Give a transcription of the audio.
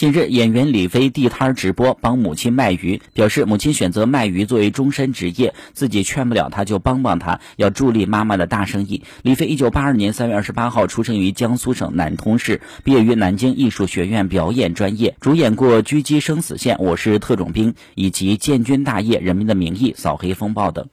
近日，演员李飞地摊直播帮母亲卖鱼，表示母亲选择卖鱼作为终身职业，自己劝不了她就帮帮她，要助力妈妈的大生意。李飞一九八二年三月二十八号出生于江苏省南通市，毕业于南京艺术学院表演专业，主演过《狙击生死线》《我是特种兵》以及《建军大业》《人民的名义》《扫黑风暴》等。